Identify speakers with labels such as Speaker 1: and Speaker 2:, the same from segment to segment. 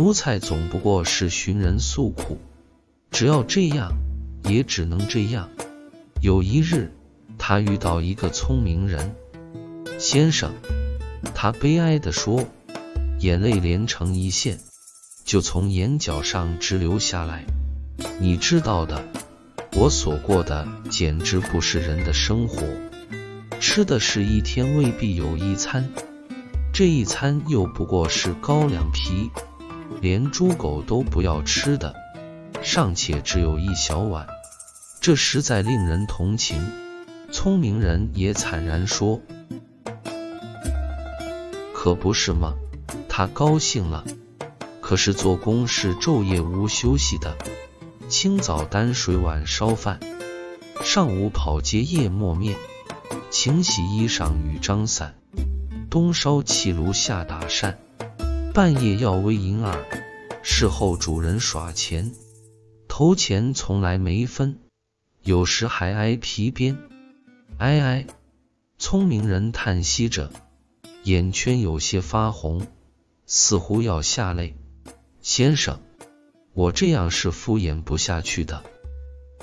Speaker 1: 奴才总不过是寻人诉苦，只要这样，也只能这样。有一日，他遇到一个聪明人先生，他悲哀地说，眼泪连成一线，就从眼角上直流下来。你知道的，我所过的简直不是人的生活，吃的是一天未必有一餐，这一餐又不过是高粱皮，连猪狗都不要吃的，尚且只有一小碗，这实在令人同情。聪明人也惨然说：“可不是吗？他高兴了，可是做工是昼夜无休息的。”清早担水碗烧饭，上午跑街夜磨面，勤洗衣裳与张伞，冬烧气炉夏打扇，半夜要微银耳，事后主人耍钱，头钱从来没分，有时还挨皮鞭。哎哎，聪明人叹息着，眼圈有些发红，似乎要下泪。先生。我这样是敷衍不下去的，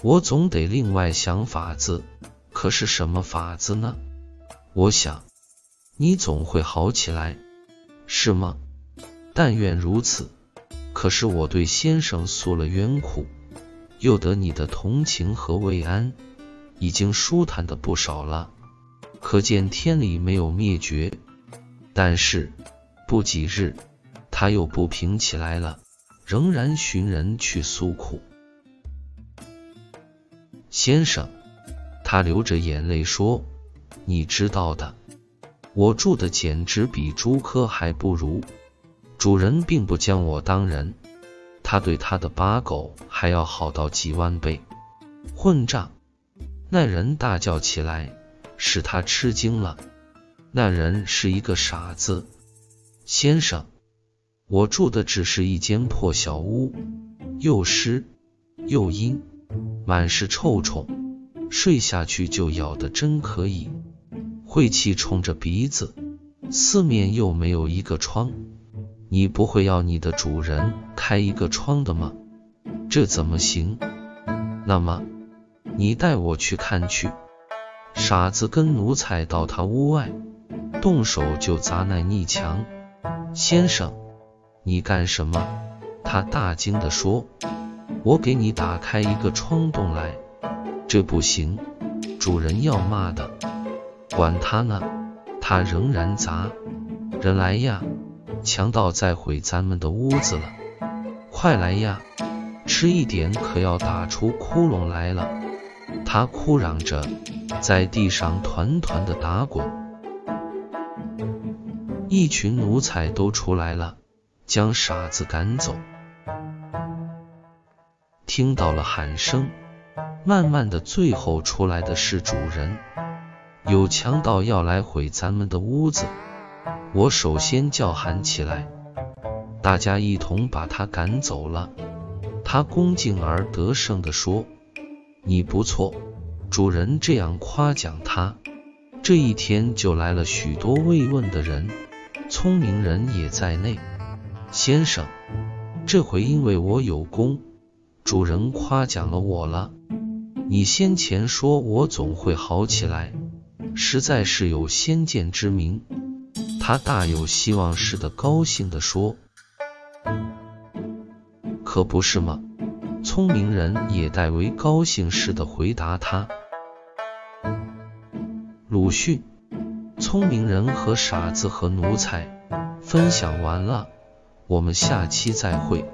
Speaker 1: 我总得另外想法子。可是什么法子呢？我想，你总会好起来，是吗？但愿如此。可是我对先生诉了冤苦，又得你的同情和慰安，已经舒坦的不少了。可见天理没有灭绝。但是不几日，他又不平起来了。仍然寻人去诉苦，先生，他流着眼泪说：“你知道的，我住的简直比猪科还不如。主人并不将我当人，他对他的八狗还要好到几万倍。混账！”那人大叫起来，使他吃惊了。那人是一个傻子，先生。我住的只是一间破小屋，又湿又阴，满是臭虫，睡下去就咬得真可以，晦气冲着鼻子，四面又没有一个窗，你不会要你的主人开一个窗的吗？这怎么行？那么你带我去看去。傻子跟奴才到他屋外，动手就砸那逆墙，先生。你干什么？他大惊地说：“我给你打开一个窗洞来，这不行，主人要骂的。管他呢，他仍然砸。人来呀，强盗在毁咱们的屋子了！快来呀，迟一点可要打出窟窿来了。”他哭嚷着，在地上团团的打滚。一群奴才都出来了。将傻子赶走。听到了喊声，慢慢的，最后出来的是主人。有强盗要来毁咱们的屋子，我首先叫喊起来，大家一同把他赶走了。他恭敬而得胜地说：“你不错。”主人这样夸奖他。这一天就来了许多慰问的人，聪明人也在内。先生，这回因为我有功，主人夸奖了我了。你先前说我总会好起来，实在是有先见之明。他大有希望似的高兴地说：“可不是吗？”聪明人也代为高兴似的回答他。鲁迅，聪明人和傻子和奴才分享完了。我们下期再会。